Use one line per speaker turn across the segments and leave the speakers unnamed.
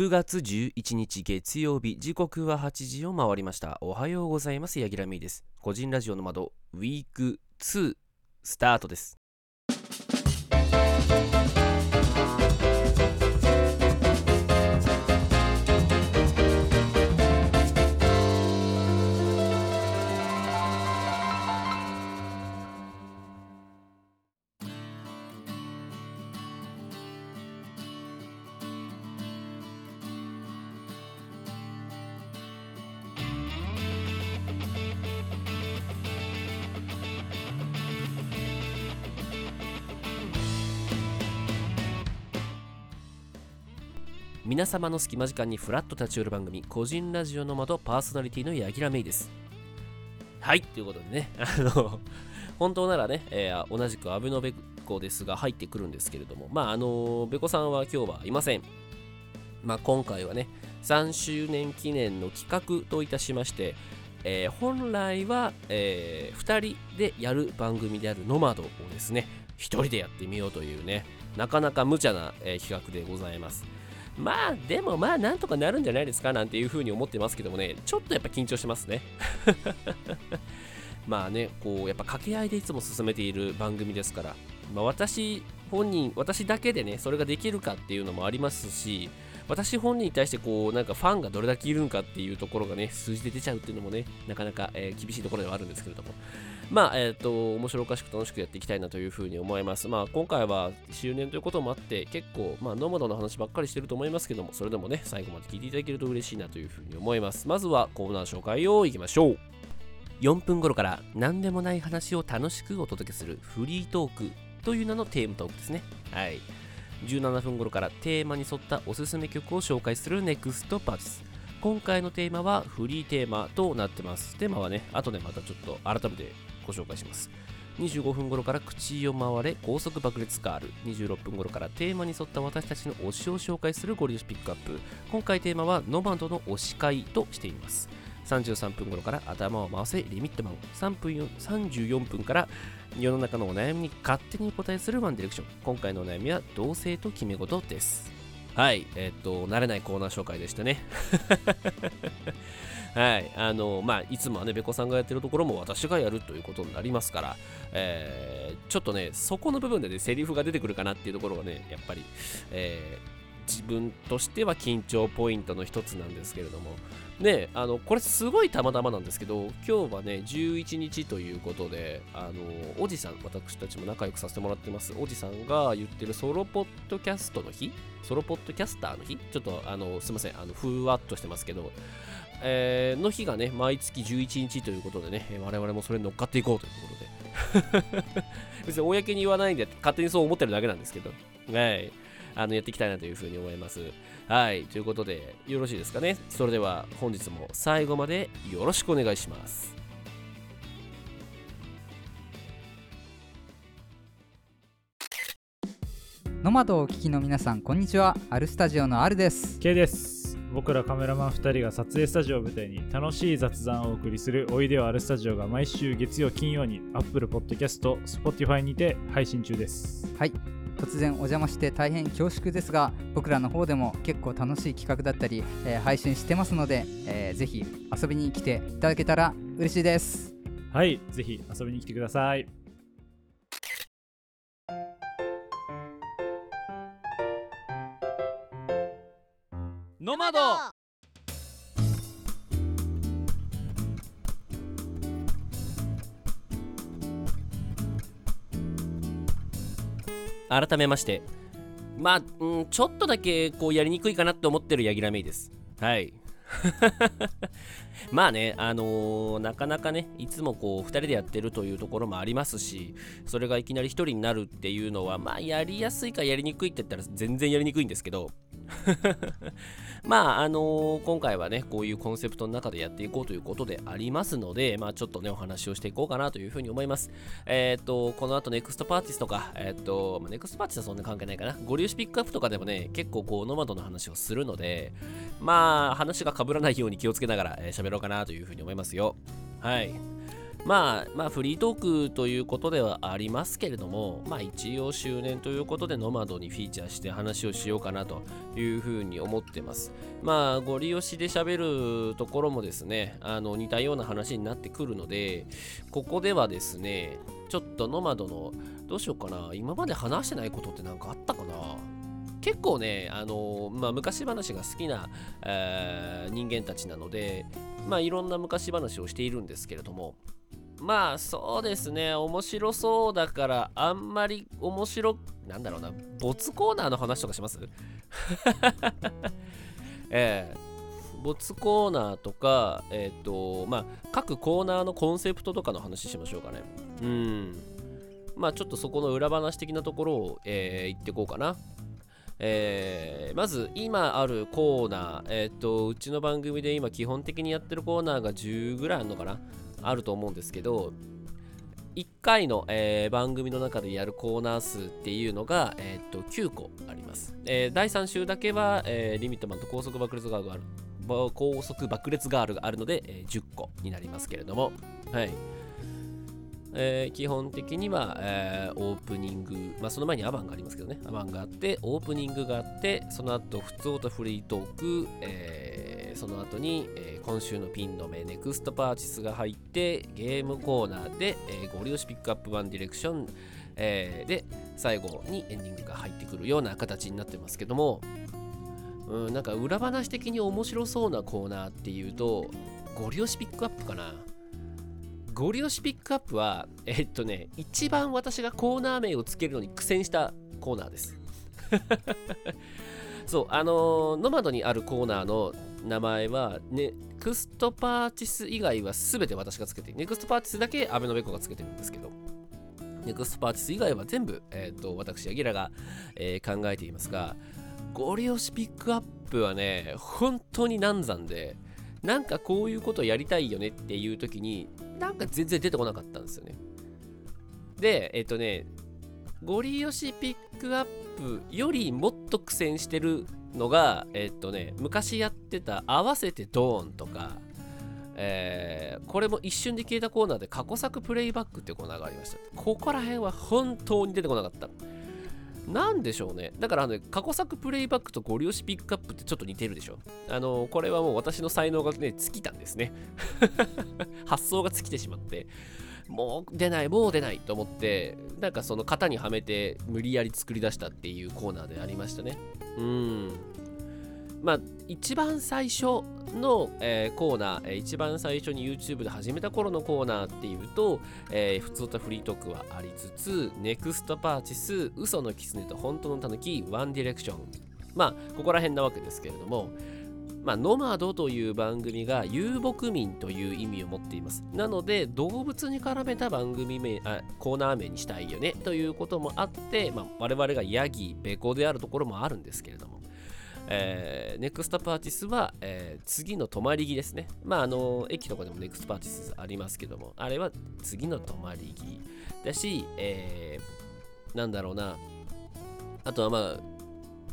9月11日月曜日時刻は8時を回りました。おはようございますヤギラミーです。個人ラジオの窓ウィーク2スタートです。皆様の隙間時間にフラッと立ち寄る番組個人ラジオの窓パーソナリティの柳楽芽衣です。はいということでね あの本当ならね、えー同じくアベノベコですが入ってくるんですけれどもまああのベコさんは今日はいません。まあ今回はね3周年記念の企画といたしましてえー本来は、え2人でやる番組であるノマドをですね1人でやってみようというねなかなか無茶な、えー企画でございます。まあでもまあなんとかなるんじゃないですかなんていうふうに思ってますけどもね。ちょっとやっぱ緊張してますね。まあねこうやっぱ掛け合いでいつも進めている番組ですから、まあ、私本人私だけでねそれができるかっていうのもありますし私本人に対してこうなんかファンがどれだけいるのかっていうところがね数字で出ちゃうっていうのもねなかなか、えー厳しいところではあるんですけれども。まあえっ、と面白おかしく楽しくやっていきたいなというふうに思います。まあ今回は周年ということもあって結構まあノマドの話ばっかりしてると思いますけどもそれでもね最後まで聞いていただけると嬉しいなというふうに思います。まずはコーナー紹介をいきましょう。4分頃から何でもない話を楽しくお届けするフリートークという名のテーマトークですね。はい。17分頃からテーマに沿ったおすすめ曲を紹介するネクストパーティス。今回のテーマはフリーテーマとなってます。テーマはね後でまたちょっと改めてご紹介します。25分頃から口を回れ高速爆裂カール26分頃からテーマに沿った私たちの推しを紹介するゴリ押しピックアップ。今回テーマはノマドの推し会としています。33分頃から頭を回せリミットマン。3分34分から世の中のお悩みに勝手にお答えするワンディレクション。今回のお悩みは同性と決め事です。はいえっと慣れないコーナー紹介でしたね。はい。あのまあいつもはねべこさんがやってるところも私がやるということになりますから、えーちょっとねそこの部分でねセリフが出てくるかなっていうところがねやっぱり、えー自分としては緊張ポイントの一つなんですけれどもねあのこれすごいたまたまなんですけど今日はね11日ということであのおじさん私たちも仲良くさせてもらってます。おじさんが言ってるソロポッドキャストの日ソロポッドキャスターの日ちょっとあのすいませんあのふわっとしてますけどえーの日がね毎月11日ということでね我々もそれに乗っかっていこうということで。別に公に言わないんで勝手にそう思ってるだけなんですけど。はい。あのやっていきたいなというふうに思います。はいということでよろしいですかね。それでは本日も最後までよろしくお願いします。
ノマドをお聞きの皆さんこんにちは。アルスタジオのアルです。
K です。僕らカメラマン2人が撮影スタジオを舞台に楽しい雑談をお送りするおいでよあるスタジオが毎週月曜金曜に Apple Podcast、Spotify にて配信中です。
はい突然お邪魔して大変恐縮ですが僕らの方でも結構楽しい企画だったり、えー配信してますので、えーぜひ遊びに来ていただけたら嬉しいです。
はいぜひ遊びに来てください。
ノマド改めまして。まあ、ん、ちょっとだけこうやりにくいかなって思ってるヤギラメイです。はい。まあね、あのーなかなかね、いつもこう、2人でやってるというところもありますし、それがいきなり1人になるっていうのは、まあ、やりやすいかやりにくいって言ったら全然やりにくいんですけど、まあ、あのー今回はね、こういうコンセプトの中でやっていこうということでありますので、まあ、ちょっとね、お話をしていこうかなというふうに思います。えっ、と、この後、 Next perch is とか、えっ、と、まあ、 Next perch is はそんな関係ないかな？ゴリ押しピックアップとかでもね、結構こう、ノマドの話をするので、まあ、話が被らないように気をつけながら喋、えー喋ろうかなというふうに思いますよ。はい。まあまあフリートークということではありますけれどもまあ一応周年ということでノマドにフィーチャーして話をしようかなというふうに思ってます。まあゴリ押しで喋るところもですねあの似たような話になってくるのでここではですねちょっとノマドのどうしようかな。今まで話してないことって何かあったかな。結構ね、あのまあ、昔話が好きな、えー人間たちなので、まあ、いろんな昔話をしているんですけれども、まあそうですね、面白そうだから、あんまり面白、なんだろうな、没コーナーの話とかします？ええ没コーナーとか、えっ、と、まあ、各コーナーのコンセプトとかの話しましょうかね。うん。まあ、ちょっとそこの裏話的なところを、えー言ってこうかな。えーまず今あるコーナー、えっ、と、うちの番組で今基本的にやってるコーナーが10ぐらいあるのかなあると思うんですけど、1回の、えー番組の中でやるコーナー数っていうのが、えー、と9個あります。えー第3週だけは、えリミットマンと高速爆裂ガールがある高速爆裂ガールがあるので、え10個になりますけれども、はい。えー基本的には、えーオープニング、まあ、その前にアバンがありますけどね、アバンがあって、オープニングがあって、その後、普通音フリートーク、えーその後に、えー今週のピンの目、ネクストパーチスが入って、ゲームコーナーで、えーゴリ押しピックアップワンディレクション、えーで、最後にエンディングが入ってくるような形になってますけども、うん、なんか裏話的に面白そうなコーナーっていうと、ゴリ押しピックアップかな。ゴリ押しピックアップは、えっとね、一番私がコーナー名をつけるのに苦戦したコーナーです。そう、あのノマドにあるコーナーの名前は、 Next perch is 以外は全て私がつけて、 Next perch is だけアベノベコがつけてるんですけど、ネクストパーティス以外は全部、えっと私、アギラが、えー考えていますが、ゴリ押しピックアップはね、本当に難産で、なんかこういうことやりたいよねっていう時に、なんか全然出てこなかったんですよね。で、えっ、とね、ゴリ押しピックアップよりもっと苦戦してるのが、えっ、とね、昔やってた合わせてドーンとか、えーこれも一瞬で消えたコーナーで過去作プレイバックってコーナーがありました。ここら辺は本当に出てこなかった。なんでしょうね。だからあの、ね、過去作プレイバックとゴリ押しピックアップってちょっと似てるでしょ。あの、これはもう私の才能がね、尽きたんですね。発想が尽きてしまって、もう出ない、もう出ないと思って、なんかその型にはめて無理やり作り出したっていうコーナーでありましたね。うん。まあ、一番最初の、えーコーナー、えー一番最初に YouTube で始めた頃のコーナーっていうと、えー普通とフリートークはありつつ、ネクストパーチス、嘘のキツネと本当のタヌキ、ワンディレクション。まあ、ここら辺なわけですけれども、まあ、ノマドという番組が遊牧民という意味を持っています。なので、動物に絡めた番組名、あコーナー名にしたいよねということもあって、まあ、我々がヤギ、ベコであるところもあるんですけれども、えー Next perch is は、えー次の泊まり木ですね。まあ、あの、駅とかでも Next perch is ありますけども、あれは次の泊まり木だし、えーなんだろうな、あとはまあ、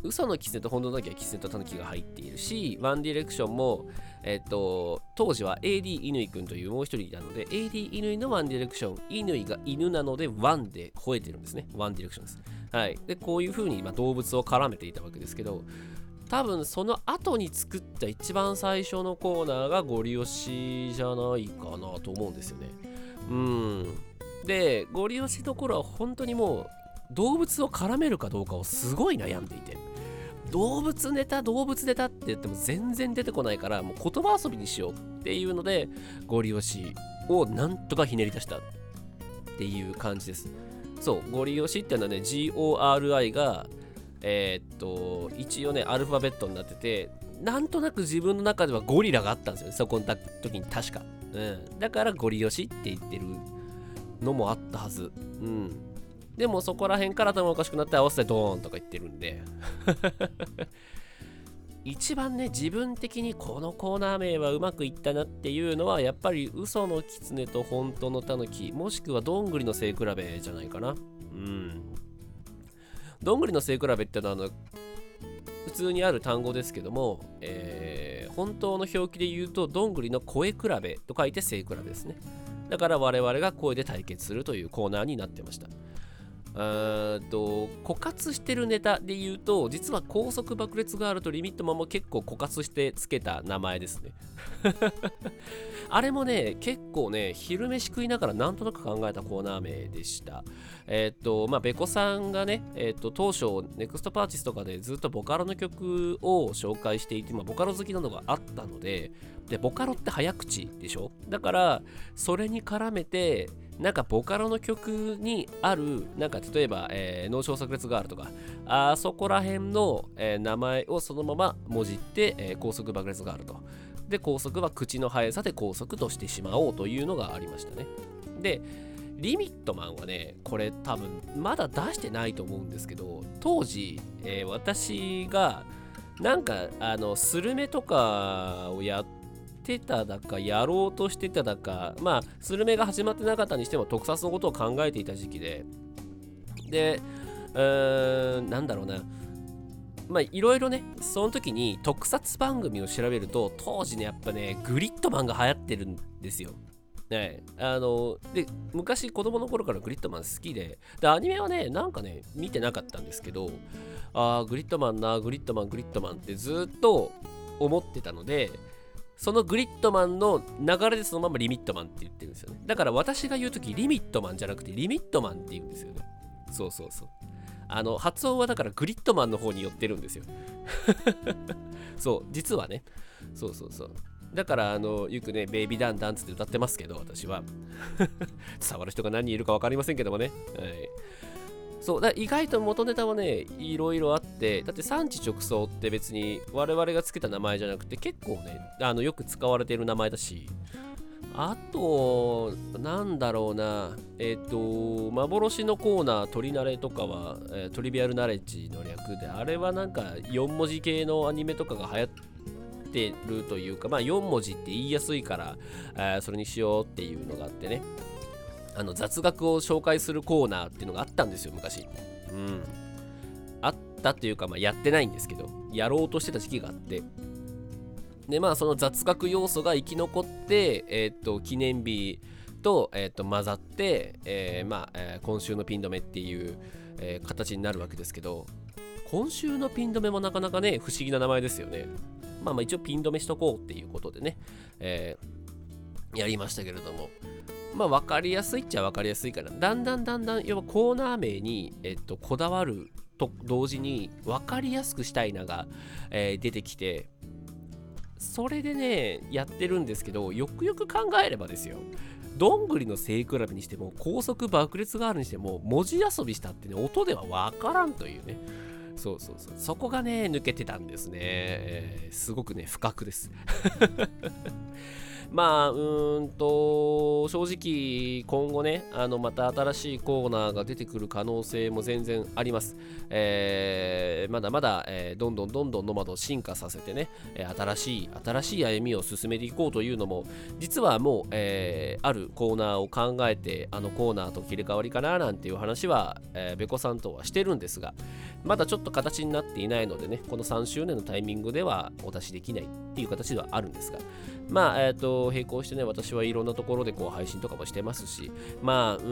嘘のキツネと本当のタヌキはキツネとタヌキが入っているし、ワンディレクションも、えっと、当時は AD 乾くんというもう一人なので、AD 乾のワンディレクション、乾が犬なのでワンで吠えてるんですね。ワンディレクションです。はい。で、こういう風にまあ動物を絡めていたわけですけど、多分その後に作った一番最初のコーナーがゴリ押しじゃないかなと思うんですよね。うん。で、ゴリ押しの頃は本当にもう動物を絡めるかどうかをすごい悩んでいて。動物ネタ動物ネタって言っても全然出てこないからもう言葉遊びにしようっていうのでゴリ押しをなんとかひねり出したっていう感じです。そうゴリ押しっていうのはね GORI がえーっと一応ねアルファベットになっててなんとなく自分の中ではゴリラがあったんですよそこの時に確か、うん、だからゴリ押しって言ってるのもあったはず。うん。でもそこら辺から頭おかしくなって合わせてドーンとか言ってるんで。一番ね自分的にこのコーナー名はうまくいったなっていうのはやっぱり嘘のキツネと本当のタヌキもしくはどんぐりの背比べじゃないかな。うん。どんぐりの背比べってのはあの普通にある単語ですけども、えー本当の表記で言うとどんぐりの声比べと書いて背比べですね。だから我々が声で対決するというコーナーになってました。と枯渇してるネタで言うと実は高速爆裂ガールとリミットマンも結構枯渇してつけた名前ですね。あれもね結構ね昼飯食いながらなんとなく考えたコーナー名でした。えっ、とまあベコさんがね、えっ、と当初ネクストパーチスとかでずっとボカロの曲を紹介していて、まあ、ボカロ好きなのがあったのででボカロって早口でしょ？だからそれに絡めてなんかボカロの曲にある、なんか例えば、えー、脳症炸裂ガールとか、あそこら辺の、えー、名前をそのまま文字って、えー、高速爆裂ガールと。で、高速は口の速さで高速としてしまおうというのがありましたね。で、リミットマンはね、これ多分まだ出してないと思うんですけど、当時、えー、私がなんかあのスルメとかをやってただかやろうとしてただかまあスルメが始まってなかったにしても特撮のことを考えていた時期で。でうーんなんだろうな。まあいろいろねその時に特撮番組を調べると当時ねやっぱねグリッドマンが流行ってるんですよ。ね、あので昔子供の頃からグリッドマン好きででアニメはねなんかね見てなかったんですけどああグリッドマンなグリッドマングリッドマンってずっと思ってたのでそのグリッドマンの流れでそのままリミットマンって言ってるんですよね。だから私が言うときリミットマンじゃなくてリミットマンって言うんですよね。そうそうそう。あの、発音はだからグリッドマンの方に寄ってるんですよ。そう、実はね。そうそうそう。だから、あの、よくね、ベイビーダンダンつって歌ってますけど、私は。伝わる人が何人いるか分かりませんけどもね。はい。そうだ意外と元ネタはねいろいろあってだって産地直送って別に我々がつけた名前じゃなくて結構ねあのよく使われている名前だしあと、なんだろうな、えっ、ー、と、幻のコーナー、鳥慣れとかは、えー、トリビアルナレッジの略で、あれはなんか4文字系のアニメとかが流行ってるというか、まあ4文字って言いやすいから、えー、それにしようっていうのがあってね。あの雑学を紹介するコーナーっていうのがあったんですよ昔。うん。あったっていうか、まあ、やってないんですけどやろうとしてた時期があって。でまあその雑学要素が生き残ってえっ、と記念日と,、えー、と混ざって、えー、まあ、えー、今週のピン止めっていう、えー、形になるわけですけど今週のピン止めもなかなかね不思議な名前ですよね。まあまあ一応ピン止めしとこうっていうことでね、え、やりましたけれども。まあ分かりやすいっちゃ分かりやすいからだんだんだんだん要はコーナー名に、えっと、こだわると同時に分かりやすくしたいなが、えー、出てきてそれでねやってるんですけどよくよく考えればですよどんぐりの背比べにしても高速爆裂があるにしても文字遊びしたってね音では分からんというね。そうそうそう。そこがね抜けてたんですね、えー、すごくね不覚です。まあ、うーんと、正直、今後ね、あの、また新しいコーナーが出てくる可能性も全然あります。えー、まだまだ、えー、どんどんどんどんノマドを進化させてね、え新しい、新しい歩みを進めていこうというのも、実はもう、えー、あるコーナーを考えて、あのコーナーと切り替わりかななんていう話は、えー、ベコさんとはしてるんですが、まだちょっと形になっていないのでね、この3周年のタイミングではお出しできないっていう形ではあるんですが、まあ、えっ、ー、と、並行してね、私はいろんなところでこう配信とかもしてますし、まあ、うー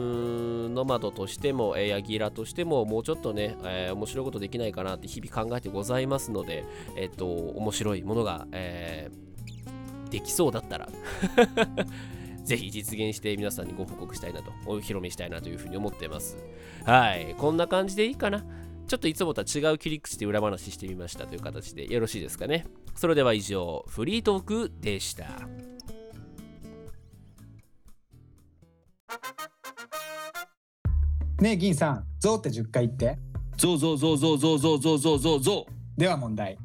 ん、ノマドとしても、えー、ヤギラとしても、もうちょっとね、えー、面白いことできないかなって日々考えてございますので、えっ、と、面白いものが、えできそうだったら ぜひ実現して皆さんにご報告したいなと、お披露目したいなというふうに思ってます。はい、こんな感じでいいかな。ちょっといつもとは違う切り口で裏話してみましたという形でよろしいですかね。それでは以上、フリートークでした。
ねえ銀さん、ゾウって10回言って。
ゾウゾウゾウゾウゾウゾウゾウゾウゾウゾ
ウ。では問題。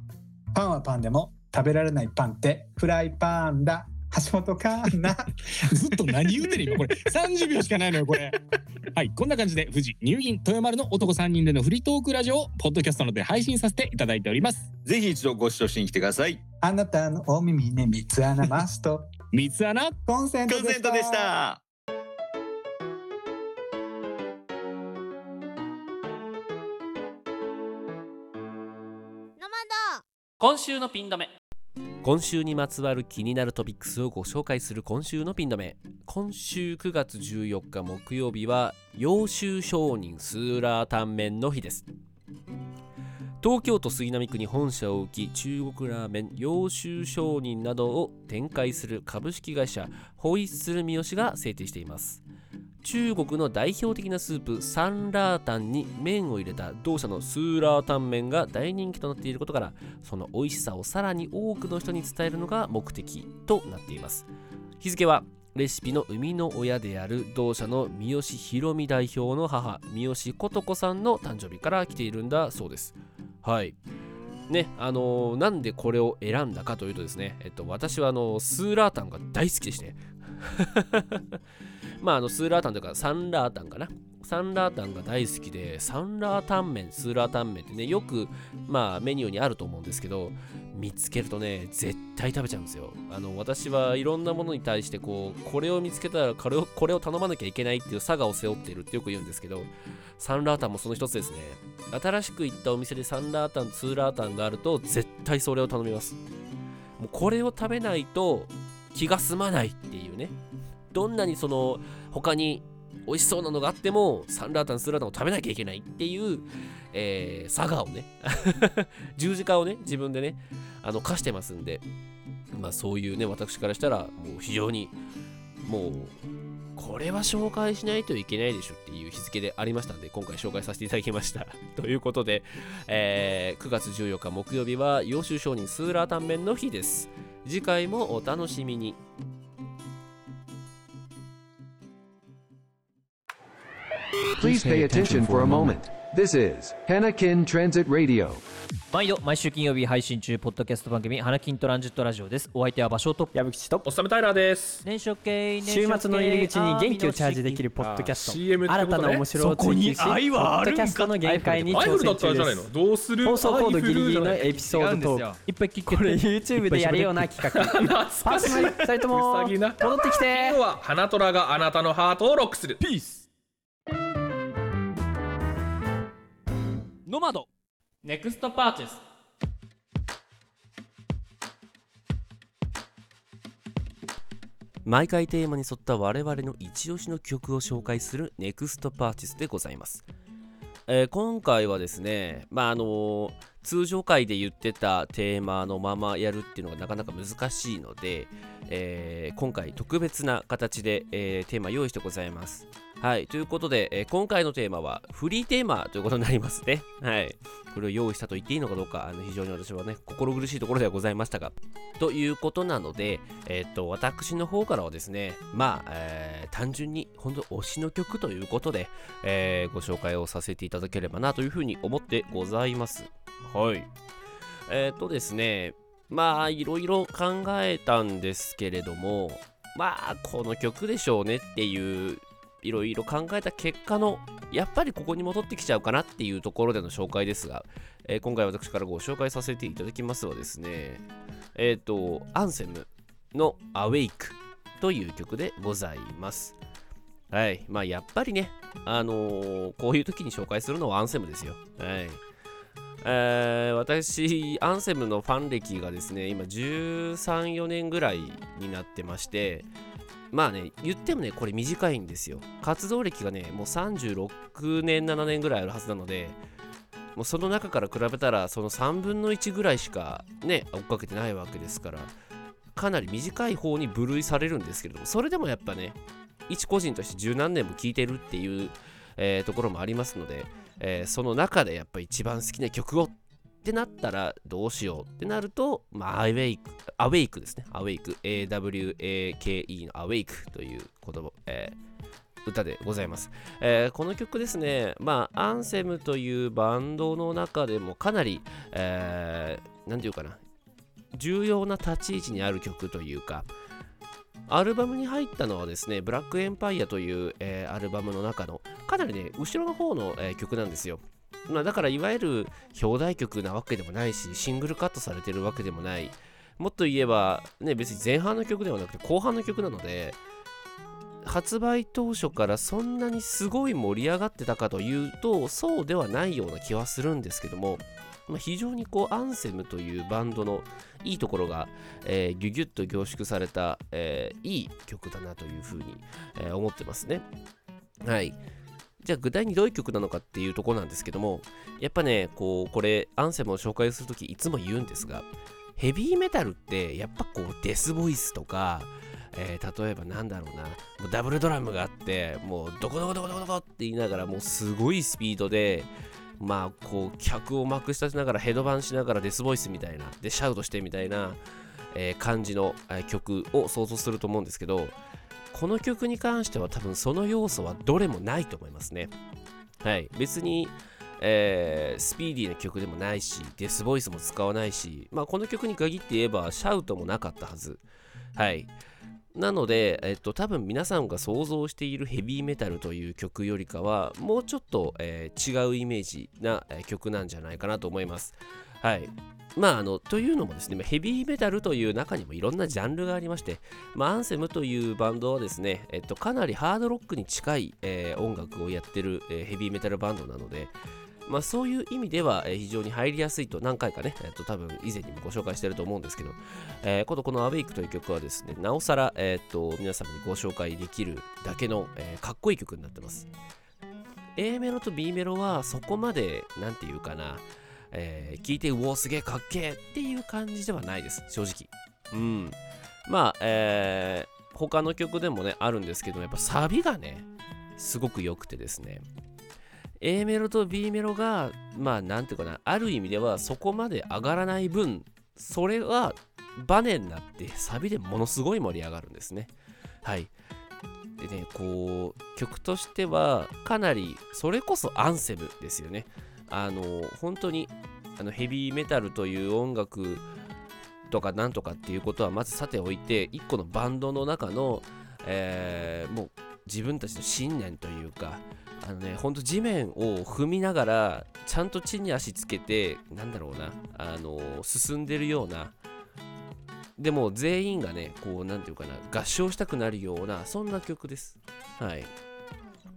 パンはパンでも食べられないパンってフライパンだ。橋本かな？
ずっと何言うてる今これ。30秒しかないのよこれ。はいこんな感じで富士入銀豊丸の男3人でのフリートークラジオをポッドキャストので配信させていただいております。
ぜひ一度ご視聴しに来てください。
あなたのお耳に三つ穴マスト。
三つ穴？
コンセントでした。
今週のピン止め今週にまつわる気になるトピックスをご紹介する今週のピン止め。今週9月14日木曜日は揚州商人スーラータンメンの日です。東京都杉並区に本社を置き中国ラーメン揚州商人などを展開する株式会社ホイッスル三好が制定しています。中国の代表的なスープサンラータンに麺を入れた同社のスーラータン麺が大人気となっていることからその美味しさをさらに多くの人に伝えるのが目的となっています。日付はレシピの生みの親である同社の三好博美代表の母三好琴子さんの誕生日から来ているんだそうです。はい。ねあのーなんでこれを選んだかというとですね、えっと、私はあのスーラータンが大好きでして。まああのスーラータンというかサンラータンかな？サンラータンが大好きでサンラータン麺スーラータン麺ってねよくまあメニューにあると思うんですけど見つけるとね絶対食べちゃうんですよ。あの私はいろんなものに対してこうこれを見つけたらこれをこれを頼まなきゃいけないっていう差がを背負っているってよく言うんですけどサンラータンもその一つですね。新しく行ったお店でサンラータンツーラータンがあると絶対それを頼みます。もうこれを食べないと気が済まないっていうね。どんなにその他に美味しそうなのがあってもサンラータンスーラータンを食べなきゃいけないっていう、えー、佐賀をね 十字架をね自分でねあの課してますんでまあそういうね私からしたらもう非常にもうこれは紹介しないといけないでしょっていう日付でありましたので今回紹介させていただきました。ということで、えー9月14日木曜日は揚州商人スーラータンメンの日です。次回もお楽しみに。
Please pay attention for a moment. This is Hanakin Transit Radio.
毎度毎週金曜日配信中ポッドキャスト番組花金トランジットラジオです。お相手は場所と
矢吹と
おっさめタイラーです
年初系
週末の入り口に元気をチャージできるポッドキャスト。新たな面白を追求しポッドキャストの限界に
アイフルだ
挑戦中
ったらじゃない
です
の？どうする？
放送コードギリギリのエピソードトーク。
いっぱい聞け
これ
て。
YouTube でやるような企画。パーソナリティ2人とも 戻ってきて。
今日は花虎があなたのハートをロックする。ピース
ノマド。ネクストパーチェス。毎回テーマに沿った我々の一押しの曲を紹介するネクストパーチェスでございます、えー今回はですねまああのー通常回で言ってたテーマのままやるっていうのがなかなか難しいので、えー今回特別な形で、えーテーマ用意してございますはい、ということで、えー今回のテーマはフリーテーマということになりますね。はい。これを用意したと言っていいのかどうか、あの非常に私はね、心苦しいところではございましたが。ということなので、えっと、私の方からはですね、まあ、えー単純に、本当推しの曲ということで、えご紹介をさせていただければなというふうに思ってございます。はい。えっとですね、まあ、いろいろ考えたんですけれども、まあ、この曲でしょうねっていういろいろ考えた結果のやっぱりここに戻ってきちゃうかなっていうところでの紹介ですが、えー今回私からご紹介させていただきますはですねえっ、とアンセムの「Awake」という曲でございます。はい。まあやっぱりねあのーこういう時に紹介するのはアンセムですよ。はい。えー私、アンセムのファン歴がですね、今13、4年ぐらいになってまして、まあね、言ってもね、これ短いんですよ。活動歴がね、もう36年、7年ぐらいあるはずなので、もうその中から比べたら、その3分の1ぐらいしかね、追っかけてないわけですから、かなり短い方に分類されるんですけれども、それでもやっぱね、一個人として十何年も聴いてるっていう、えーところもありますので、えーその中でやっぱ一番好きな曲をっってなったらどうしようってなると、まあ、アウェイク、アウェイクですね。アウェイク、AWAKE のアウェイクという言葉、えー歌でございます、えーこの曲ですね、まあ、アンセムというバンドの中でもかなり、えーなんていうかな、重要な立ち位置にある曲というか、アルバムに入ったのはですね、ブラックエンパイアという、えーアルバムの中のかなりね、後ろの方の、えー曲なんですよ。まあ、だからいわゆる表題曲なわけでもないし、シングルカットされてるわけでもない。もっと言えば、ね、別に前半の曲ではなくて後半の曲なので、発売当初からそんなにすごい盛り上がってたかというと、そうではないような気はするんですけども、まあ、非常にこうアンセムというバンドのいいところが、えーギュギュッと凝縮された、えーいい曲だなというふうに、えー思ってますね。はい。じゃあ具体にどういう曲なのかっていうとこなんですけども、やっぱね、こう、これ、アンセムを紹介するときいつも言うんですが、ヘビーメタルってやっぱこうデスボイスとか、えー例えばなんだろうな、もうダブルドラムがあって、もうドコドコドコドコドコって言いながら、もうすごいスピードで、まあこう客をまくし立てながらヘドバンしながらデスボイスみたいな、でシャウトしてみたいな、えー感じの、え曲を想像すると思うんですけど、この曲に関しては多分その要素はどれもないと思いますね。はい。別に、えースピーディーな曲でもないし、デスボイスも使わないし、まあこの曲に限って言えばシャウトもなかったはず。はい。なので、えっと、多分皆さんが想像しているヘビーメタルという曲よりかは、もうちょっと、えー違うイメージな、えー曲なんじゃないかなと思います。はい。まあ、あの、というのもですね、ヘビーメタルという中にもいろんなジャンルがありまして、まあ、アンセムというバンドはですね、えっと、かなりハードロックに近い、えー音楽をやってる、えーヘビーメタルバンドなので、まあ、そういう意味では、えー非常に入りやすいと何回かね、えっと多分以前にもご紹介してると思うんですけど、えー今度この Awake という曲はですね、なおさら、えーっと皆様にご紹介できるだけの、えーかっこいい曲になってます。A メロと B メロはそこまで、なんていうかな、えー聞いて、うお、すげえかっけえっていう感じではないです、正直。うん。まあ、えー他の曲でもね、あるんですけど、やっぱサビがね、すごく良くてですね、A メロと B メロが、まあ、なんていうかな、ある意味ではそこまで上がらない分、それはバネになって、サビでものすごい盛り上がるんですね。はい。でね、こう、曲としては、かなり、それこそアンセムですよね。あの、本当に、あのヘビーメタルという音楽とかなんとかっていうことはまずさておいて、一個のバンドの中の、えーもう自分たちの信念というか、あのね、ほんと地面を踏みながら、ちゃんと地に足つけて、なんだろうな、あの進んでるような、でも全員がね、こう、なんていうかな、合唱したくなるような、そんな曲です。はい。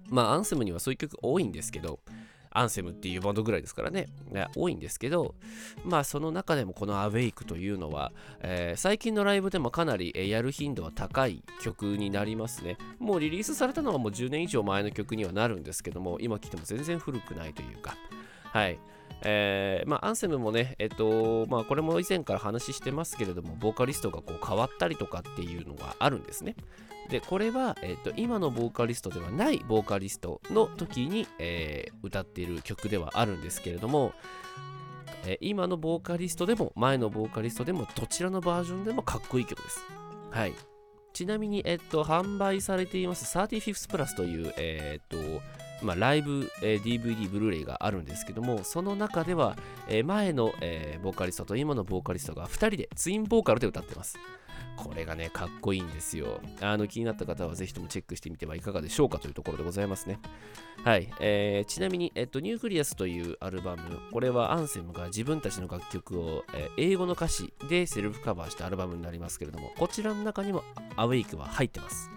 まあ、アンセムにはそういう曲多いんですけど、アンセムっていうバンドぐらいですからね、多いんですけど、まあ、その中でもこのアウェイクというのは、えー最近のライブでもかなり、やる頻度は高い曲になりますね。もうリリースされたのはもう10年以上前の曲にはなるんですけども、今聴いても全然古くないというか、はい。えーまあ、アンセムもね、えっと、まあ、これも以前から話してますけれども、ボーカリストがこう変わったりとかっていうのがあるんですね。で、これは、えっと、今のボーカリストではないボーカリストの時に、えー歌っている曲ではあるんですけれども、えー今のボーカリストでも前のボーカリストでもどちらのバージョンでもかっこいい曲です。はい。ちなみに、えっと、販売されています 35th プラスという、えーと、まあ、ライブ、えー DVD、ブルーレイがあるんですけども、その中では、え前の、えボーカリストと今のボーカリストが2人でツインボーカルで歌ってます。これがね、かっこいいんですよ。あの気になった方はぜひともチェックしてみてはいかがでしょうかというところでございますね。はい。えーちなみに、えっと、 Nucleus というアルバム、これはアンセムが自分たちの楽曲を、えー英語の歌詞でセルフカバーしたアルバムになりますけれども、こちらの中にもアウェイクは入ってます。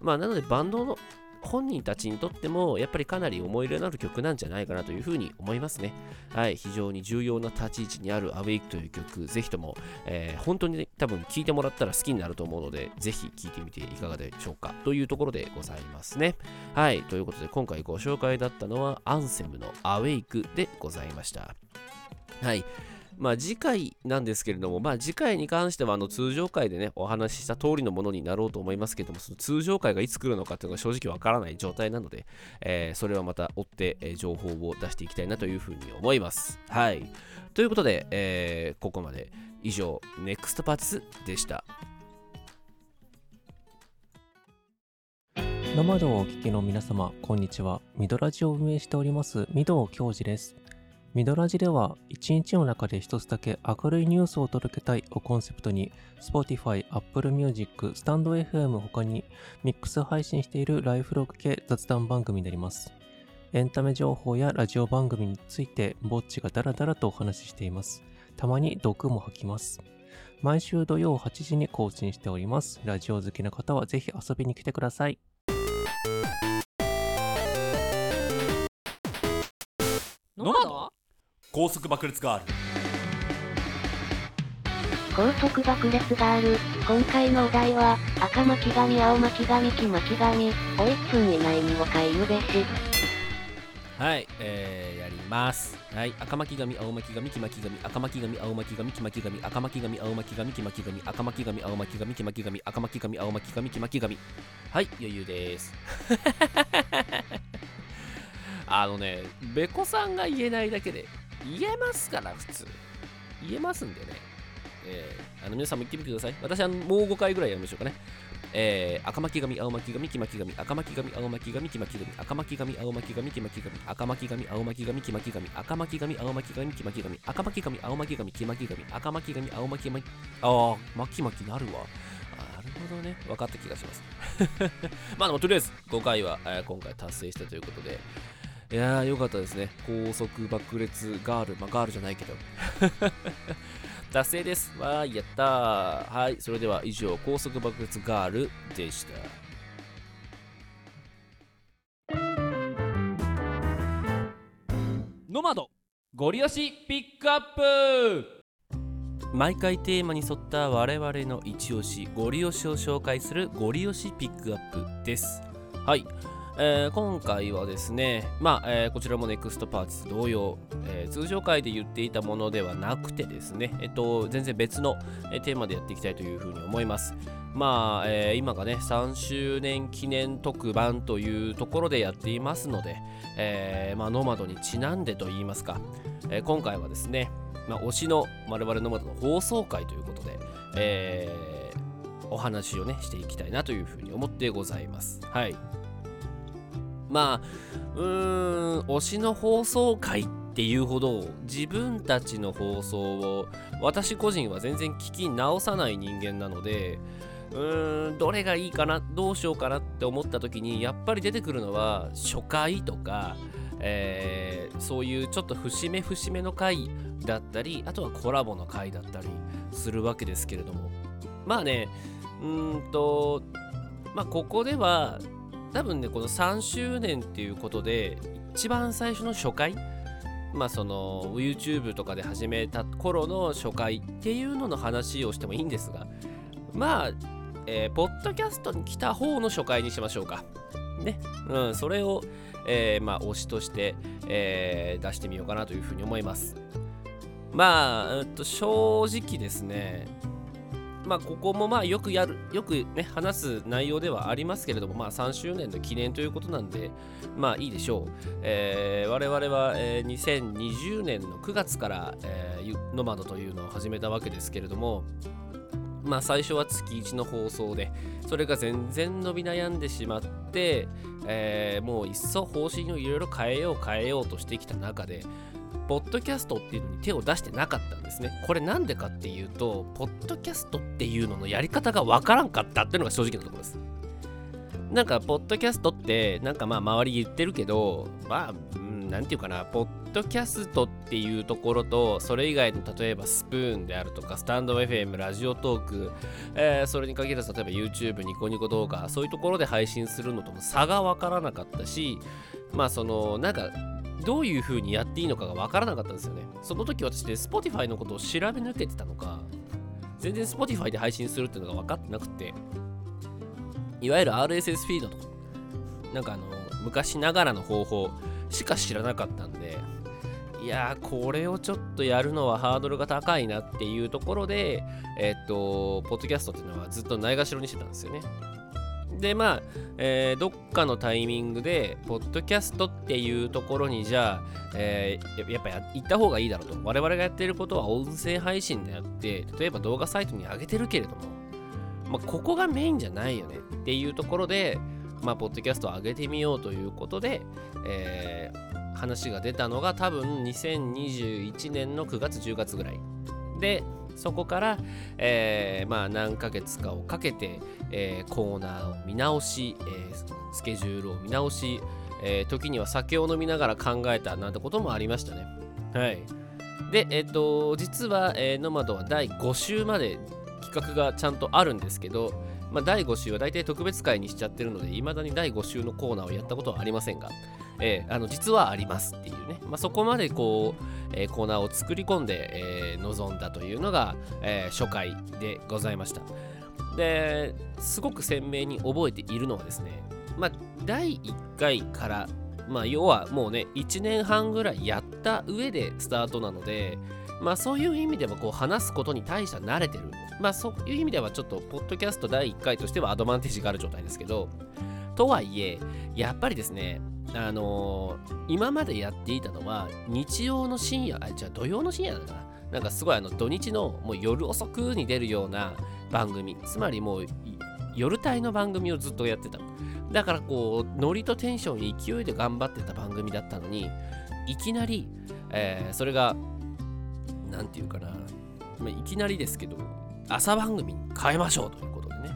まあ、なのでバンドの本人たちにとってもやっぱりかなり思い入れのある曲なんじゃないかなというふうに思いますね。はい、非常に重要な立ち位置にある Awake という曲、ぜひとも、えー本当にね、多分聴いてもらったら好きになると思うので、ぜひ聴いてみていかがでしょうかというところでございますね。はい、ということで今回ご紹介だったのはアンセムの Awake でございました。はい。まあ次回なんですけれども、まあ次回に関してはあの通常回でね、お話しした通りのものになろうと思いますけども、その通常回がいつ来るのかっていうのが正直わからない状態なので、えーそれはまた追って、えー情報を出していきたいなというふうに思います。はい。ということで、えーここまで以上、NEXT パーティスでした。
ノマドをお聞きの皆様、こんにちは。ミドラジを運営しております、ミドウ教授です。ミドラジでは、一日の中で一つだけ明るいニュースを届けたいをコンセプトに、Spotify、Apple Music、スタンド FM 他にミックス配信しているライフログ系雑談番組になります。エンタメ情報やラジオ番組について、ぼっちがダラダラとお話ししています。たまに毒も吐きます。毎週土曜8時に更新しております。ラジオ好きな方はぜひ遊びに来てください。
速爆裂ガール
高速爆裂ガール、今回のお題は、赤巻紙青巻紙黄巻紙を1分以内にお買いゆべし。
はい、えー、やります。はい、赤巻紙、青巻紙、黄巻紙、赤巻紙、青巻紙、黄巻紙、赤巻紙、青巻紙、黄巻紙、赤巻紙、青巻紙、黄巻紙、赤巻紙、青巻紙、黄巻紙。はい、余裕です。あのね、べこさんが言えないだけで、言えますから、普通。言えますんでね。えー、あの皆さんも言ってみてください。私はもう5回ぐらいやりましょうかね。えー、赤巻紙、青巻紙、黄巻紙、赤巻紙、青巻紙、黄巻紙、赤巻紙、青巻紙、黄巻紙、赤巻紙、青巻紙、黄巻紙、赤巻紙、青巻紙、黄巻紙、赤巻紙、青巻紙、黄巻紙、赤巻紙、青巻紙、あー、巻き巻きなるわ。なるほどね。分かった気がします。まあでもとりあえず、5回は、えー今回達成したということで、いやー、よかったですね。高速爆裂ガール、まあガールじゃないけど。達成です。わーい、やったー。はい、それでは以上、高速爆裂ガールでした。
ノマドゴリ押しピックアップ
毎回テーマに沿った我々の一押し、ゴリ押しを紹介するゴリ押しピックアップです。はい。えー今回はですね、まあ、えーこちらもネクストパーティス同様、えー通常回で言っていたものではなくてですね、えっと、全然別の、えテーマでやっていきたいというふうに思います。まあ、え今がね、3周年記念特番というところでやっていますので、えまあ、ノマドにちなんでと言いますか、え今回はですね、まあ、推しの我々ノマドの放送回ということで、えお話をね、していきたいなというふうに思ってございます。はい。まあ、うーん、推しの放送回っていうほど自分たちの放送を私個人は全然聞き直さない人間なので、うーん、どれがいいかな、どうしようかなって思った時に、やっぱり出てくるのは初回とか、えーそういうちょっと節目節目の回だったり、あとはコラボの回だったりするわけですけれども、まあね、うーんと、まあここでは多分ねこの3周年っていうことで一番最初の初回まあその YouTube とかで始めた頃の初回っていうのの話をしてもいいんですがまあ、えーポッドキャストに来た方の初回にしましょうか。ね。うんそれを、えーまあ推しとして、えー出してみようかなというふうに思います。まあ、えっと、正直ですねまあここもまあよくやるよくね話す内容ではありますけれどもまあ3周年の記念ということなんでまあいいでしょう、えー我々は、えー2020年の9月から、えーノマドというのを始めたわけですけれどもまあ最初は月1の放送でそれが全然伸び悩んでしまって、えーもういっそ方針をいろいろ変えよう変えようとしてきた中でポッドキャストっていうのに手を出してなかったんですね。これなんでかっていうと、ポッドキャストっていうののやり方がわからんかったっていうのが正直なところです。なんか、ポッドキャストって、なんかまあ、周り言ってるけど、まあ、うん、なんていうかな、ポッドキャストっていうところと、それ以外の例えばスプーンであるとか、スタンド FM、ラジオトーク、えーそれに限らず、例えば YouTube、ニコニコ動画、そういうところで配信するのとも差がわからなかったし、まあ、その、なんか、どういう風にやっていいのかがわからなかったんですよね。その時私で Spotify のことを調べ抜けてたのか、全然 Spotify で配信するっていうのが分かってなくて、いわゆる RSS フィードとか、なんかあの、昔ながらの方法しか知らなかったんで、いやー、これをちょっとやるのはハードルが高いなっていうところで、えっと、ポッドキャストっていうのはずっとないがしろにしてたんですよね。でまあ、えーどっかのタイミングで、ポッドキャストっていうところに、じゃあ、えーやっぱ行った方がいいだろうと。我々がやってることは音声配信であって、例えば動画サイトに上げてるけれども、まあ、ここがメインじゃないよねっていうところで、まあ、ポッドキャストを上げてみようということで、えー話が出たのが多分2021年の9月10月ぐらい。で、そこから、えーまあ何ヶ月かをかけて、えーコーナーを見直し、えースケジュールを見直し、えー時には酒を飲みながら考えたなんてこともありましたね。はい。で、えっ、と、実は、えーノマドは第5週まで企画がちゃんとあるんですけど、まあ、第5週は大体特別会にしちゃってるので、いまだに第5週のコーナーをやったことはありませんが、えーあの実はありますっていうね、まあ、そこまでこう、えーコーナーを作り込んで、えー臨んだというのが、え初回でございました。ですごく鮮明に覚えているのはですね、まあ、第1回から、まあ、要はもうね1年半ぐらいやった上でスタートなので、まあ、そういう意味ではこう話すことに対して慣れてる、まあ、そういう意味ではちょっとポッドキャスト第1回としてはアドバンテージがある状態ですけどとはいえやっぱりですねあのー今までやっていたのは日曜の深夜あじゃあ土曜の深夜だな？なんかすごいあの土日のもう夜遅くに出るような番組つまりもう夜帯の番組をずっとやってた。だからこうノリとテンション勢いで頑張ってた番組だったのにいきなり、えーそれがなんていうかな、いきなりですけど朝番組に変えましょうということでね。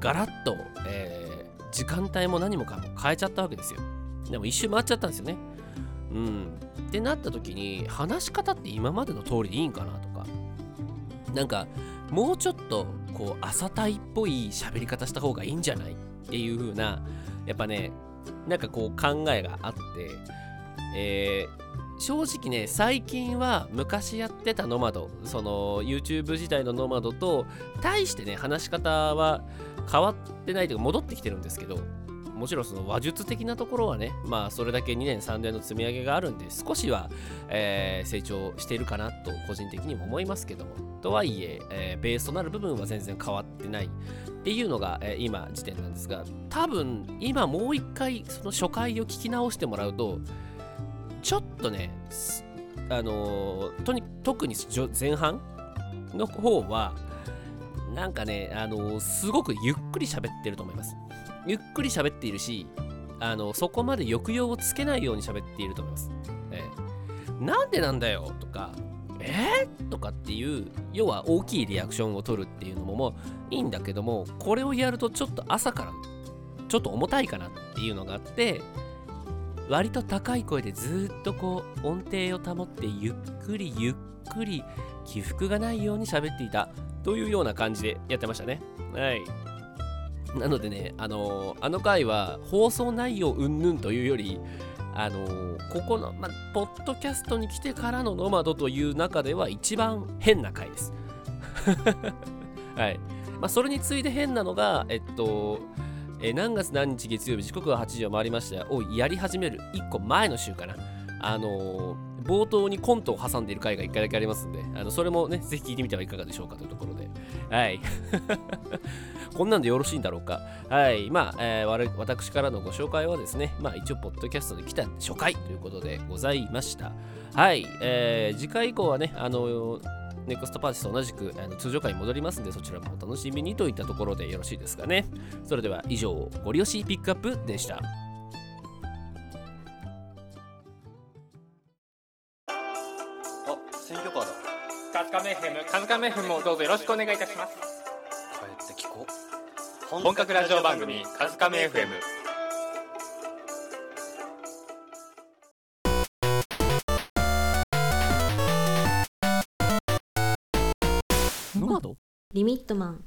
ガラッと、えー時間帯も何もかも変えちゃったわけですよ。でも一周回っちゃったんですよね。うん。ってなった時に話し方って今までの通りでいいんかなとか。なんかもうちょっとこう朝帯っぽい喋り方した方がいいんじゃないっていう風なやっぱねなんかこう考えがあってえー正直ね最近は昔やってたノマドその YouTube 時代のノマドと大してね話し方は変わってないというか戻ってきてるんですけどもちろんその話術的なところはねまあそれだけ2年3年の積み上げがあるんで少しは、えー成長しているかなと個人的にも思いますけども。とはいええーベースとなる部分は全然変わってないっていうのが、えー今時点なんですが多分今もう一回その初回を聞き直してもらうとちょっとねあのとに特に前半の方はなんかね、あのすごくゆっくり喋ってると思います。ゆっくり喋っているし、あのそこまで抑揚をつけないように喋っていると思います。ええなんでなんだよとか、えー、とかっていう、要は大きいリアクションを取るっていうのももいいんだけども、これをやるとちょっと朝からちょっと重たいかなっていうのがあって、割と高い声でずっとこう音程を保ってゆっくりゆっくり起伏がないように喋っていたというような感じでやってましたね。はい。なのでね、あのあの回は放送内容云々というより、あのここの、ま、ポッドキャストに来てからのノマドという中では一番変な回です。はい。まあ、それに次いで変なのが、えっと、えー何月何日月曜日時刻は8時を回りましたをやり始める1個前の週かな。あのー冒頭にコントを挟んでいる回が1回だけありますんで、あのそれもね、ぜひ聞いてみてはいかがでしょうかというところで。はい。こんなんでよろしいんだろうか。はい。まあ、えー私からのご紹介はですね、まあ一応、ポッドキャストで来た初回ということでございました。はい。えー次回以降はね、あのネクストパーティスと同じくあの通常回に戻りますんで、そちらもお楽しみにといったところでよろしいですかね。それでは以上、ゴリ押しピックアップでした。
あ、選挙カーだ。カズカメフェム、カズカメフェムをどうぞよろしくお願いいたします。
帰って聞こ
本格ラジオ番組、カズカメ FM。
ノマド
リミットマン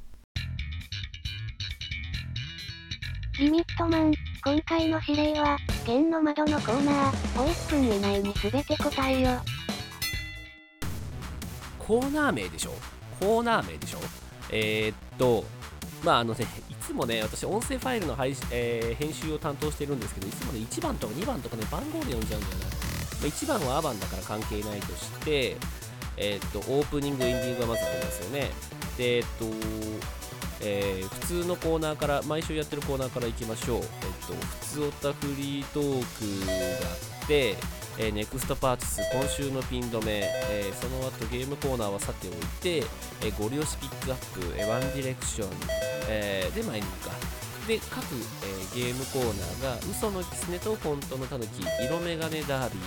リミットマン、今回の指令は、弦の窓のコーナー、を1分以内に全て答えよ。
コーナー名でしょ？コーナー名でしょ？えー、っと、まああのね、いつもね、私、音声ファイルの配信、えー編集を担当してるんですけど、いつもね、1番とか2番とかね、番号で読んじゃうんだよな。まあ、1番はアバンだから関係ないとして、えーっと、オープニング、エンディングがまずありますよね。で、えっと、えー普通のコーナーから、毎週やってるコーナーからいきましょう。えっと、ふつおたフリートークがあって、えー Next perch is 今週のピン止め、えーその後ゲームコーナーはさておいて、えーゴリ押しピックアップ、えーワンディレクション、えでマイニングかで各、えゲームコーナーが嘘のキツネと本当のタヌキ色眼鏡ダービー、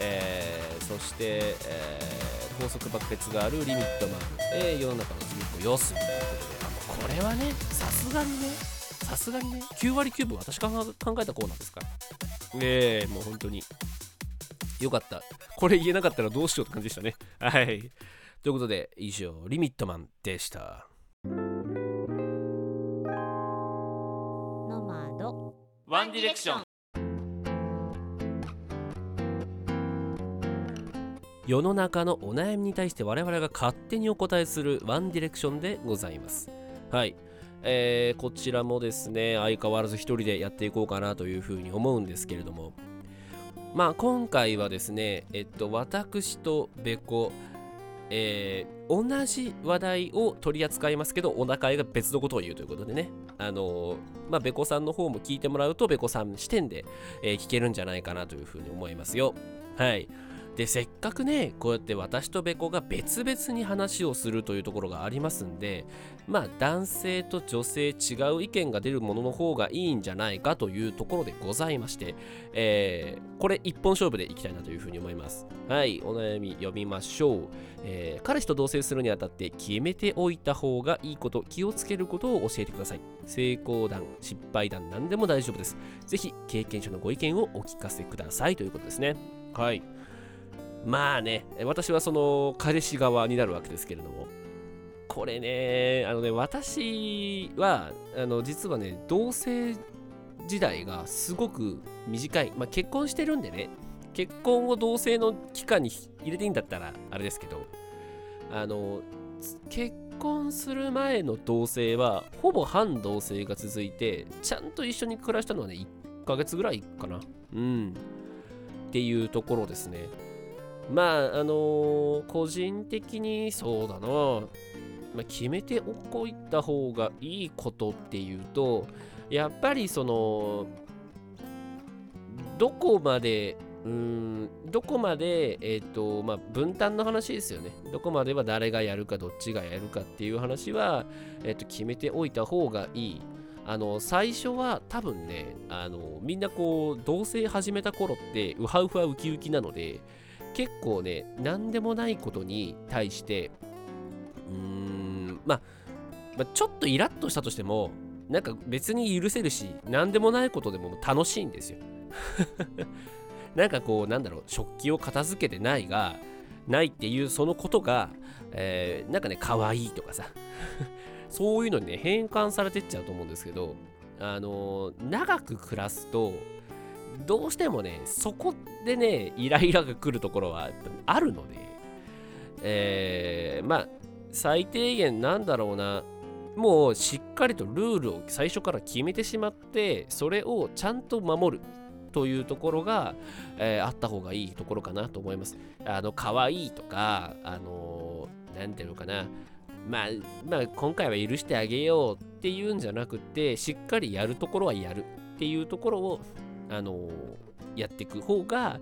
えそして、えー法則爆裂があるリミットマン、えー、世の中の隅っこ要すということで、これはね、さすがにね、さすがにね、9割9分私が考えたコーナーですから。ええ、もう本当に。よかった。これ言えなかったらどうしようって感じでしたね。はい。ということで、以上、リミットマンでした。ノマド。
ワンディレクション。
世の中のお悩みに対して我々が勝手にお答えするワンディレクションでございます。はい。えーこちらもですね、相変わらず一人でやっていこうかなというふうに思うんですけれども、まあ今回はですね、えっと、私とベコ、えー同じ話題を取り扱いますけど、お腹が別のことを言うということでね、あのーまあ、ベコさんの方も聞いてもらうと、ベコさん視点で、えー聞けるんじゃないかなというふうに思いますよ。はい。で、せっかくね、こうやって私とベコが別々に話をするというところがありますんで、まあ、男性と女性違う意見が出るものの方がいいんじゃないかというところでございまして、えーこれ一本勝負でいきたいなというふうに思います。はい、お悩み読みましょう。えー彼氏と同棲するにあたって決めておいた方がいいこと、気をつけることを教えてください。成功談、失敗談、何でも大丈夫です。ぜひ、経験者のご意見をお聞かせくださいということですね。はい。まあね、私はその彼氏側になるわけですけれども、これね、あのね、私は、あの、実はね、同性時代がすごく短い。まあ、結婚してるんでね、結婚を同性の期間に入れていいんだったら、あれですけど、あの、結婚する前の同棲は、ほぼ半同棲が続いて、ちゃんと一緒に暮らしたのはね、1ヶ月ぐらいかな。うん。っていうところですね。まあ、あのー個人的にそうだな、まあ、決めておこいた方がいいことっていうと、やっぱりその、どこまで、うーん、どこまで、えっ、と、まあ、分担の話ですよね。どこまでは誰がやるか、どっちがやるかっていう話は、えっ、と、決めておいた方がいい。あの、最初は多分ね、あの、みんなこう、同棲始めた頃って、ウハウハウキウキなので、結構ね、何でもないことに対して、うーん、まあ、ま、ちょっとイラッとしたとしても、なんか別に許せるし、何でもないことでも楽しいんですよ。なんかこう、なんだろう、食器を片付けてないが、ないっていうそのことが、えーなんかね、可愛いとかさ、そういうのにね、変換されてっちゃうと思うんですけど、あのー長く暮らすと、どうしてもね、そこでね、イライラが来るところはあるので、えーまあ、最低限なんだろうな、もうしっかりとルールを最初から決めてしまって、それをちゃんと守るというところが、えーあった方がいいところかなと思います。あの、可愛いとか、あのーなんていうのかな、まあ、まあ、今回は許してあげようっていうんじゃなくて、しっかりやるところはやるっていうところを、あのやっていく方が、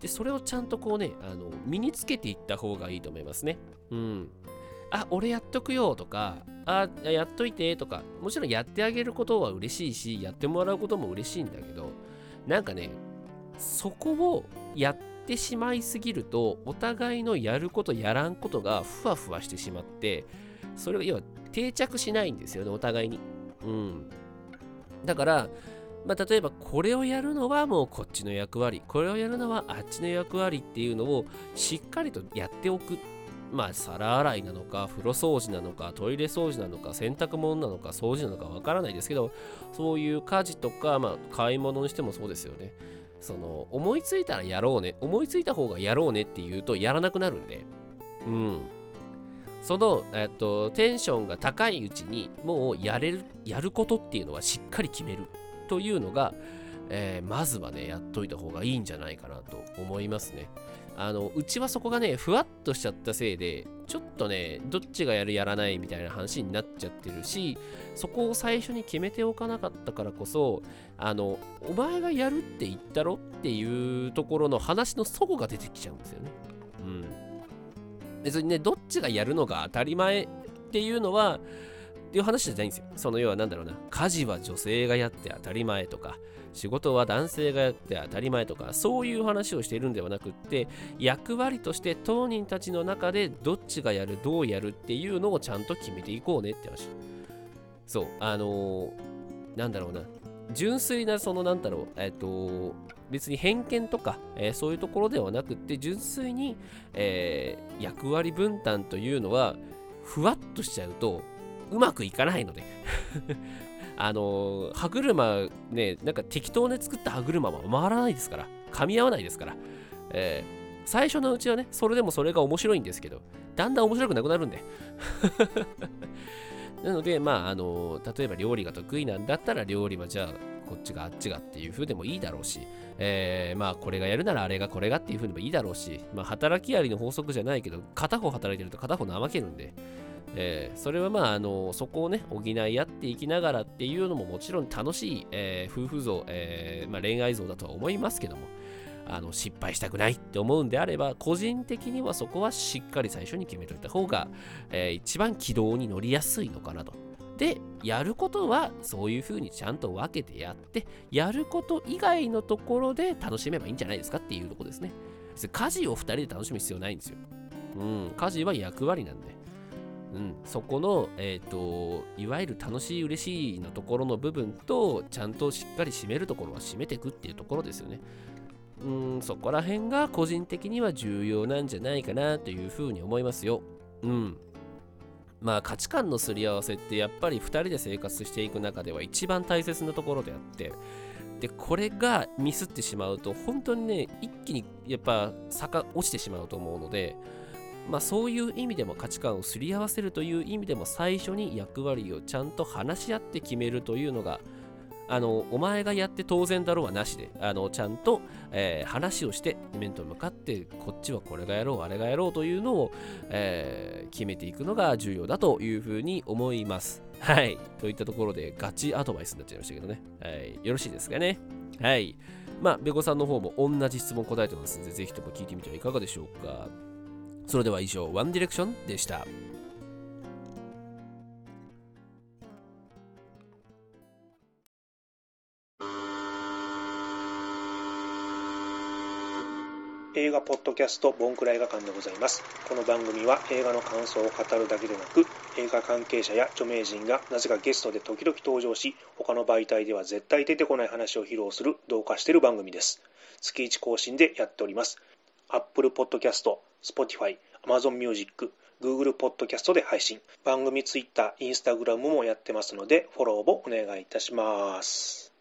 で、それをちゃんとこうね、あの、身につけていった方がいいと思いますね。うん。あ、俺やっとくよとか、あ、やっといてとか、もちろんやってあげることは嬉しいし、やってもらうことも嬉しいんだけど、なんかね、そこをやってしまいすぎると、お互いのやること、やらんことがふわふわしてしまって、それが要は定着しないんですよね、お互いに。うん。だから、まあ、例えばこれをやるのはもうこっちの役割、これをやるのはあっちの役割っていうのをしっかりとやっておく。まあ、皿洗いなのか、風呂掃除なのか、トイレ掃除なのか、洗濯物なのか、掃除なのかわからないですけど、そういう家事とか、まあ、買い物にしてもそうですよね。その、思いついたらやろうね、思いついた方がやろうねって言うと、やらなくなるんで、うん。その、えっと、テンションが高いうちに、もうやれる、やることっていうのはしっかり決めるというのが、えーまずはね、やっといた方がいいんじゃないかなと思いますね。あの、うちはそこがね、ふわっとしちゃったせいで、ちょっとね、どっちがやるやらないみたいな話になっちゃってるし、そこを最初に決めておかなかったからこそ、あの、お前がやるって言ったろっていうところの話の齟齬が出てきちゃうんですよね。うん。別にね、どっちがやるのが当たり前っていうのは、っていう話じゃないんですよ。その要はなんだろうな、家事は女性がやって当たり前とか、仕事は男性がやって当たり前とか、そういう話をしているんではなくって、役割として当人たちの中でどっちがやる、どうやるっていうのをちゃんと決めていこうねって話。そう、あのーなんだろうな、純粋なそのなんだろう、えっ、と、別に偏見とか、えーそういうところではなくって、純粋に、えー役割分担というのは、ふわっとしちゃうと、うまくいかないので。あの歯車ねなんか適当に作った歯車は回らないですから。噛み合わないですから、えー、最初のうちはねそれでもそれが面白いんですけどだんだん面白くなくなるんで。なのでまああの例えば料理が得意なんだったら料理はじゃあこっちがあっちがっていう風でもいいだろうし、えー、まあこれがやるならあれがこれがっていう風でもいいだろうし、まあ働きありの法則じゃないけど、片方働いてると片方怠けるんで、えー、それはまああのそこをね補い合っていきながらっていうのももちろん楽しい、えー、夫婦像、えーまあ、恋愛像だとは思いますけどもあの失敗したくないって思うんであれば個人的にはそこはしっかり最初に決めといた方が、えー、一番軌道に乗りやすいのかなと。でやることはそういうふうにちゃんと分けてやってやること以外のところで楽しめばいいんじゃないですかっていうところですね。家事を2人で楽しむ必要ないんですよ。うん、家事は役割なんで。うん、そこの、えっ、ー、と、いわゆる楽しい、嬉しいのところの部分と、ちゃんとしっかり締めるところは締めていくっていうところですよね。うん、そこら辺が個人的には重要なんじゃないかなというふうに思いますよ。うん。まあ価値観のすり合わせってやっぱり2人で生活していく中では一番大切なところであって、で、これがミスってしまうと、本当にね、一気にやっぱ坂落ちてしまうと思うので、まあ、そういう意味でも価値観をすり合わせるという意味でも最初に役割をちゃんと話し合って決めるというのがあのお前がやって当然だろうはなしであのちゃんと、えー、話をして面と向かってこっちはこれがやろうあれがやろうというのを、えー、決めていくのが重要だというふうに思います。はい。といったところでガチアドバイスになっちゃいましたけどね、はい、よろしいですかね。はい。まあベコさんの方も同じ質問答えてますのでぜひとも聞いてみてはいかがでしょうかそれでは以上、ワンディレクションでした。
映画ポッドキャストボンクラ映画館でございます。この番組は映画の感想を語るだけでなく、映画関係者や著名人がなぜかゲストで時々登場し、他の媒体では絶対出てこない話を披露する同化している番組です。月1更新でやっております。Apple Podcast、Spotify、Amazon Music、Google Podcast で配信。番組 Twitter、Instagram もやってますので、フォローをお願いいたします。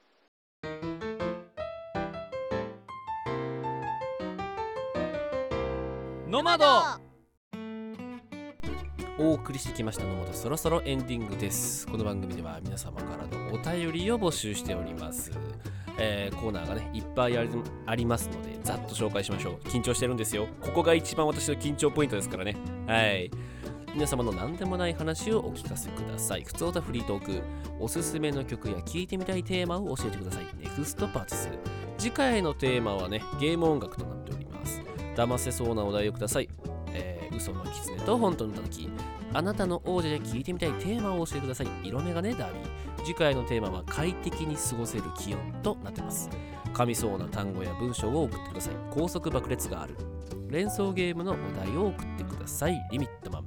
ノマドお送りしてきましたノマドそろそろエンディングですこの番組では皆様からのお便りを募集しておりますえー、コーナーがねいっぱいありますのでざっと紹介しましょう。緊張してるんですよ。ここが一番私の緊張ポイントですからね。はい。皆様の何でもない話をお聞かせください。普通たフリートーク。おすすめの曲や聴いてみたいテーマを教えてください。ネクストパーティス。次回のテーマはねゲーム音楽となっております。騙せそうなお題をください、えー、嘘の狐と本当の狸あなたの王者で聴いてみたいテーマを教えてください。色眼鏡ダービー。次回のテーマは快適に過ごせる気温となってます。噛みそうな単語や文章を送ってください。高速爆裂がある。連想ゲームのお題を送ってください。リミットマン。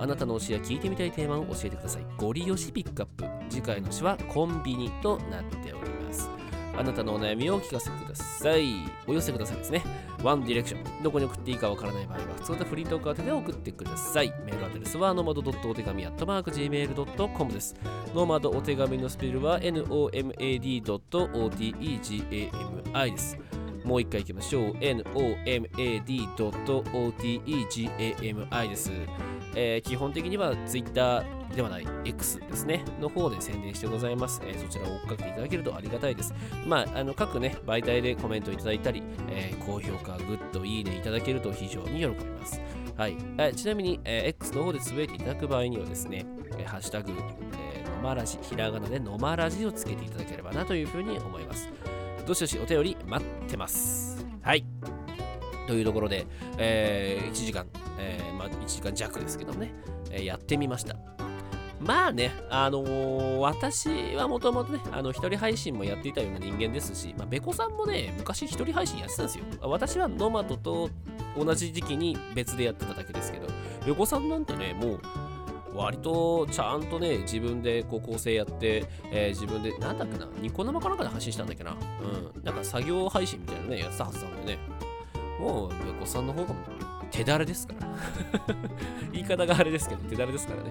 あなたの推しや聞いてみたいテーマを教えてください。ゴリ押しピックアップ。次回の詩はコンビニとなっております。あなたのお悩みを聞かせください。お寄せくださいですね。ワンディレクション。どこに送っていいかわからない場合は、普通のフリートーク宛てで送ってください。メールアドレスは、ノマドお手紙、アットマーク、gmail.com です。ノマドお手紙のスペルは、nomad.otegami です。もう一回いきましょう。nomad.otegami です。えー、基本的には Twitter ではない X ですね、の方で宣伝してございます。えー、そちらを追っかけていただけるとありがたいです。まあ、あの各ね、媒体でコメントいただいたり、えー、高評価、グッド、いいねいただけると非常に喜びます。はい、えちなみに、え X の方でつぶやいていただく場合にはですね、えハッシュタグ、えー、のまらじ、ひらがなでのまらじをつけていただければなというふうに思います。どしどしお便り待ってます。はい。というところで、えー、1時間、えー、まあ、1時間弱ですけどね、えー、やってみました。まあね、あのー、私はもともとね、あの、一人配信もやっていたような人間ですし、まあ、ベコさんもね、昔一人配信やってたんですよ。私はノマドと同じ時期に別でやってただけですけど、ベコさんなんてね、もう、割とちゃんとね、自分でこう構成やって、えー、自分で、なんだっけな、ニコ生かなんかで配信したんだっけな。うん。なんか作業配信みたいなね、やってたはずなんでね。もう、ベコさんの方が手だれですから。言い方があれですけど、手だれですからね。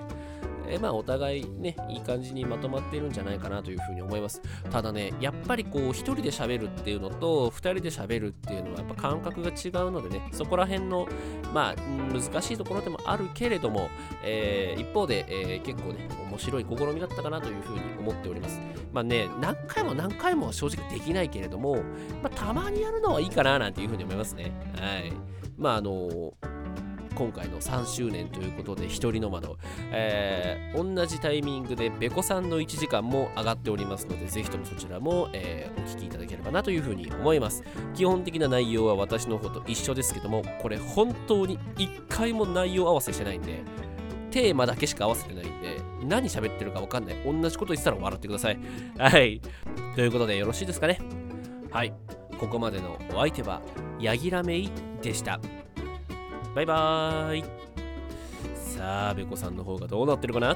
えまあお互いね、いい感じにまとまっているんじゃないかなというふうに思います。ただね、やっぱりこう、一人で喋るっていうのと、二人で喋るっていうのはやっぱ感覚が違うのでね、そこら辺の、まあ、難しいところでもあるけれども、えー一方で、えー結構ね、面白い試みだったかなというふうに思っております。まあね、何回も何回もは正直できないけれども、まあ、たまにやるのはいいかななんていうふうに思いますね。はい。まあ、あの今回の3周年ということで一人の窓、えー同じタイミングでベコさんの1時間も上がっておりますのでぜひともそちらも、えーお聞きいただければなというふうに思います。基本的な内容は私の方と一緒ですけどもこれ本当に1回も内容合わせしてないんでテーマだけしか合わせてないんで何喋ってるか分かんない。同じこと言ってたら笑ってください。はい。ということでよろしいですかね。はい。ここまでのお相手はヤギラメイでした。バイバーイ。さあベコさんの方がどうなってるかな？